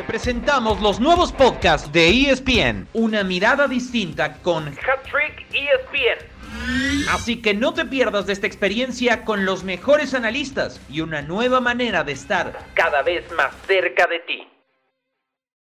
Te presentamos los nuevos podcasts de ESPN, una mirada distinta con Hat Trick ESPN. Así que no te pierdas de esta experiencia con los mejores analistas y una nueva manera de estar cada vez más cerca de ti.